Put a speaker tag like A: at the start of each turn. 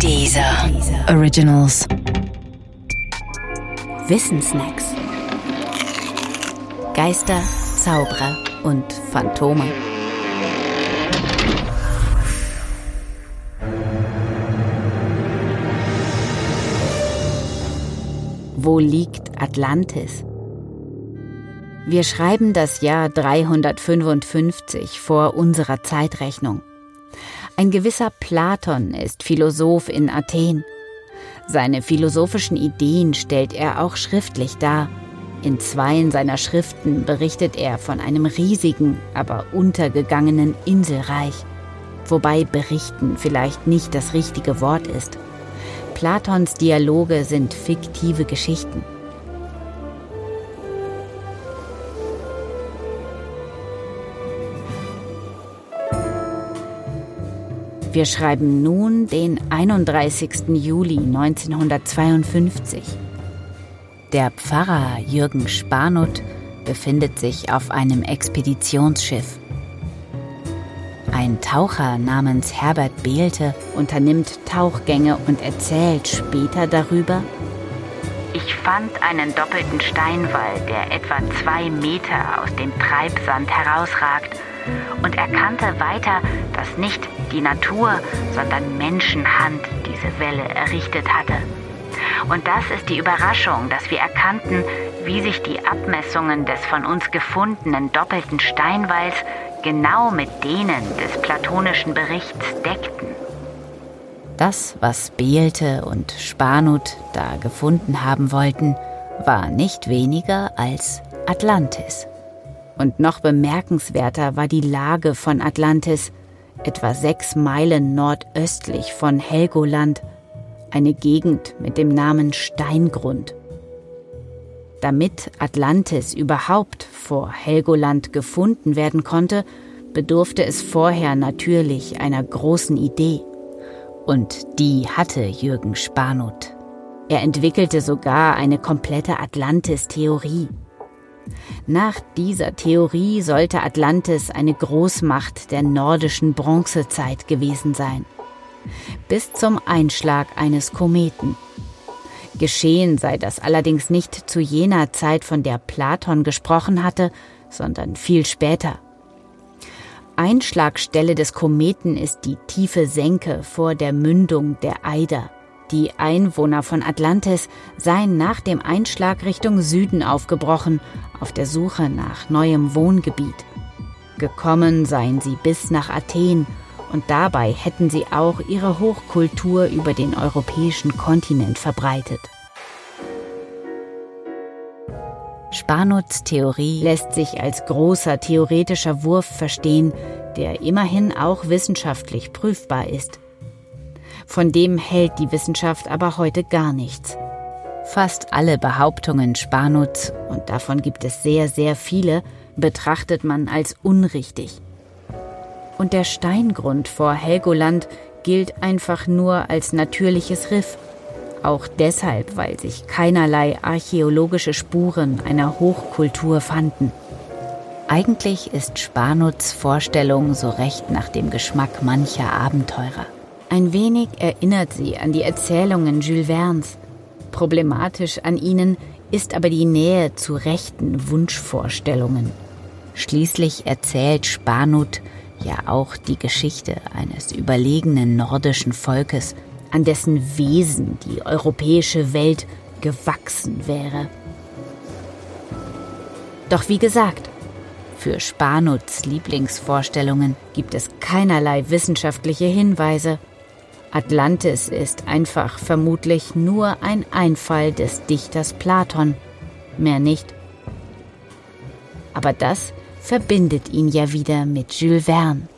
A: Dieser Originals.
B: Wissensnacks. Geister, Zauberer und Phantome. Wo liegt Atlantis? Wir schreiben das Jahr 355 vor unserer Zeitrechnung. Ein gewisser Platon ist Philosoph in Athen. Seine philosophischen Ideen stellt er auch schriftlich dar. In zweien seiner Schriften berichtet er von einem riesigen, aber untergegangenen Inselreich. Wobei berichten vielleicht nicht das richtige Wort ist. Platons Dialoge sind fiktive Geschichten. Wir schreiben nun den 31. Juli 1952. Der Pfarrer Jürgen Spanut befindet sich auf einem Expeditionsschiff. Ein Taucher namens Herbert Behlte unternimmt Tauchgänge und erzählt später darüber,
C: ich fand einen doppelten Steinwall, der etwa zwei Meter aus dem Treibsand herausragt und erkannte weiter, dass nicht die Natur, sondern Menschenhand diese Welle errichtet hatte. Und das ist die Überraschung, dass wir erkannten, wie sich die Abmessungen des von uns gefundenen doppelten Steinwalls genau mit denen des platonischen Berichts deckten.
B: Das, was Beelte und Spanut da gefunden haben wollten, war nicht weniger als Atlantis. Und noch bemerkenswerter war die Lage von Atlantis, etwa sechs Meilen nordöstlich von Helgoland, eine Gegend mit dem Namen Steingrund. Damit Atlantis überhaupt vor Helgoland gefunden werden konnte, bedurfte es vorher natürlich einer großen Idee. Und die hatte Jürgen Spanut. Er entwickelte sogar eine komplette Atlantis-Theorie. Nach dieser Theorie sollte Atlantis eine Großmacht der nordischen Bronzezeit gewesen sein. Bis zum Einschlag eines Kometen. Geschehen sei das allerdings nicht zu jener Zeit, von der Platon gesprochen hatte, sondern viel später. Einschlagstelle des Kometen ist die tiefe Senke vor der Mündung der Eider. Die Einwohner von Atlantis seien nach dem Einschlag Richtung Süden aufgebrochen, auf der Suche nach neuem Wohngebiet. Gekommen seien sie bis nach Athen und dabei hätten sie auch ihre Hochkultur über den europäischen Kontinent verbreitet. Spanuts Theorie lässt sich als großer theoretischer Wurf verstehen, der immerhin auch wissenschaftlich prüfbar ist. Von dem hält die Wissenschaft aber heute gar nichts. Fast alle Behauptungen Spanuts, und davon gibt es sehr, sehr viele, betrachtet man als unrichtig. Und der Steingrund vor Helgoland gilt einfach nur als natürliches Riff. Auch deshalb, weil sich keinerlei archäologische Spuren einer Hochkultur fanden. Eigentlich ist Spanuts Vorstellung so recht nach dem Geschmack mancher Abenteurer. Ein wenig erinnert sie an die Erzählungen Jules Verne's. Problematisch an ihnen ist aber die Nähe zu rechten Wunschvorstellungen. Schließlich erzählt Spanut ja auch die Geschichte eines überlegenen nordischen Volkes, an dessen Wesen die europäische Welt gewachsen wäre. Doch wie gesagt, für Spanuts Lieblingsvorstellungen gibt es keinerlei wissenschaftliche Hinweise Atlantis ist einfach vermutlich nur ein Einfall des Dichters Platon, mehr nicht. Aber das verbindet ihn ja wieder mit Jules Verne.